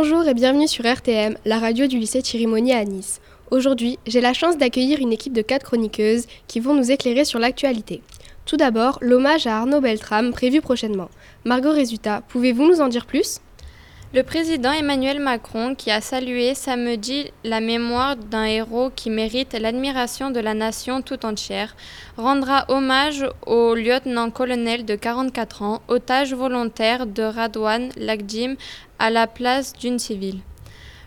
Bonjour et bienvenue sur RTM, la radio du lycée Chirimoni à Nice. Aujourd'hui, j'ai la chance d'accueillir une équipe de quatre chroniqueuses qui vont nous éclairer sur l'actualité. Tout d'abord, l'hommage à Arnaud Beltrame prévu prochainement. Margot Résultat, pouvez-vous nous en dire plus? Le président Emmanuel Macron, qui a salué samedi la mémoire d'un héros qui mérite l'admiration de la nation tout entière, rendra hommage au lieutenant-colonel de 44 ans, otage volontaire de Radouane Lagdim, à la place d'une civile.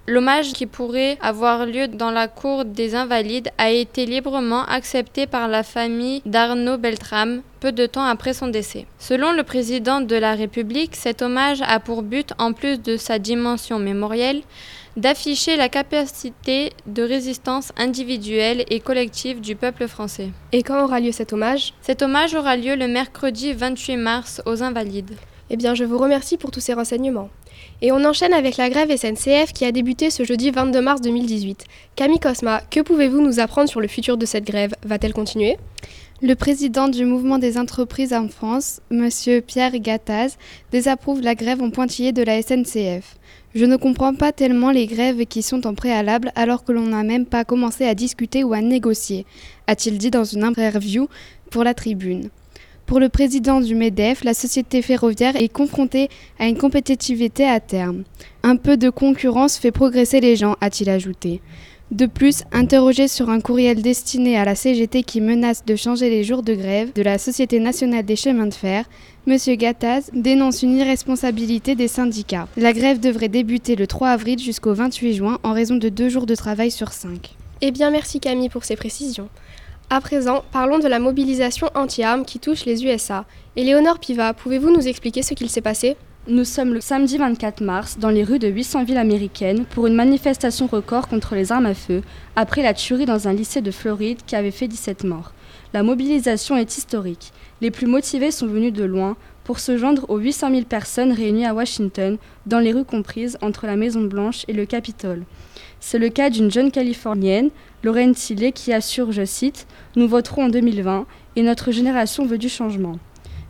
L'hommage qui pourrait avoir lieu dans la cour des Invalides a été librement accepté par la famille d'Arnaud Beltrame peu de temps après son décès. Selon le président de la République, cet hommage a pour but, en plus de sa dimension mémorielle, d'afficher la capacité de résistance individuelle et collective du peuple français. Et quand aura lieu cet hommage? Cet hommage aura lieu le mercredi 28 mars aux Invalides. Eh bien, je vous remercie pour tous ces renseignements. Et on enchaîne avec la grève SNCF qui a débuté ce jeudi 22 mars 2018. Camille Cosma, que pouvez-vous nous apprendre sur le futur de cette grève? Va-t-elle continuer? Le président du mouvement des entreprises en France, M. Pierre Gattaz, désapprouve la grève en pointillé de la SNCF. Je ne comprends pas tellement les grèves qui sont en préalable alors que l'on n'a même pas commencé à discuter ou à négocier, a-t-il dit dans une interview pour la tribune. Pour le président du MEDEF, la société ferroviaire est confrontée à une compétitivité à terme. Un peu de concurrence fait progresser les gens, a-t-il ajouté. De plus, interrogé sur un courriel destiné à la CGT qui menace de changer les jours de grève de la Société nationale des chemins de fer, M. Gattaz dénonce une irresponsabilité des syndicats. La grève devrait débuter le 3 avril jusqu'au 28 juin en raison de deux jours de travail sur cinq. Eh bien, merci Camille pour ces précisions. À présent, parlons de la mobilisation anti-armes qui touche les USA. Éléonore Piva, pouvez-vous nous expliquer ce qu'il s'est passé? Nous sommes le samedi 24 mars dans les rues de 800 villes américaines pour une manifestation record contre les armes à feu, après la tuerie dans un lycée de Floride qui avait fait 17 morts. La mobilisation est historique. Les plus motivés sont venus de loin pour se joindre aux 800 000 personnes réunies à Washington, dans les rues comprises entre la Maison Blanche et le Capitole. C'est le cas d'une jeune Californienne, Lorraine Tillet, qui assure, je cite, Nous voterons en 2020 et notre génération veut du changement.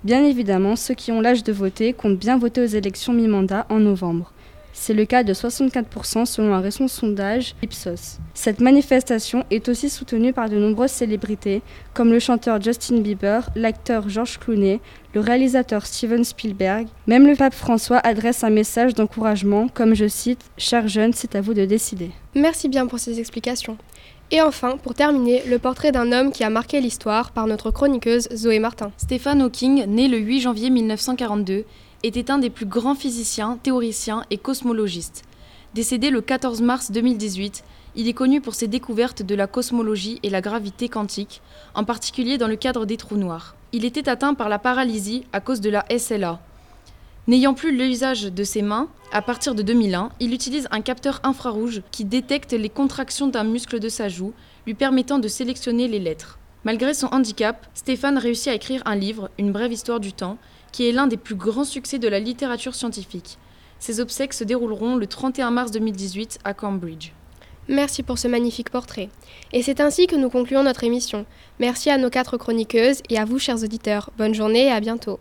Bien évidemment, ceux qui ont l'âge de voter comptent bien voter aux élections mi-mandat en novembre. C'est le cas de 64% selon un récent sondage Ipsos. Cette manifestation est aussi soutenue par de nombreuses célébrités comme le chanteur Justin Bieber, l'acteur George Clooney, le réalisateur Steven Spielberg. Même le pape François adresse un message d'encouragement comme je cite Chers jeunes, c'est à vous de décider. Merci bien pour ces explications. Et enfin, pour terminer, le portrait d'un homme qui a marqué l'histoire par notre chroniqueuse Zoé Martin. Stephen Hawking, né le 8 janvier 1942, était un des plus grands physiciens, théoriciens et cosmologistes. Décédé le 14 mars 2018, il est connu pour ses découvertes de la cosmologie et la gravité quantique, en particulier dans le cadre des trous noirs. Il était atteint par la paralysie à cause de la SLA. N'ayant plus l'usage de ses mains, à partir de 2001, il utilise un capteur infrarouge qui détecte les contractions d'un muscle de sa joue, lui permettant de sélectionner les lettres. Malgré son handicap, Stéphane réussit à écrire un livre, Une brève histoire du temps, qui est l'un des plus grands succès de la littérature scientifique. Ses obsèques se dérouleront le 31 mars 2018 à Cambridge. Merci pour ce magnifique portrait. Et c'est ainsi que nous concluons notre émission. Merci à nos quatre chroniqueuses et à vous, chers auditeurs. Bonne journée et à bientôt.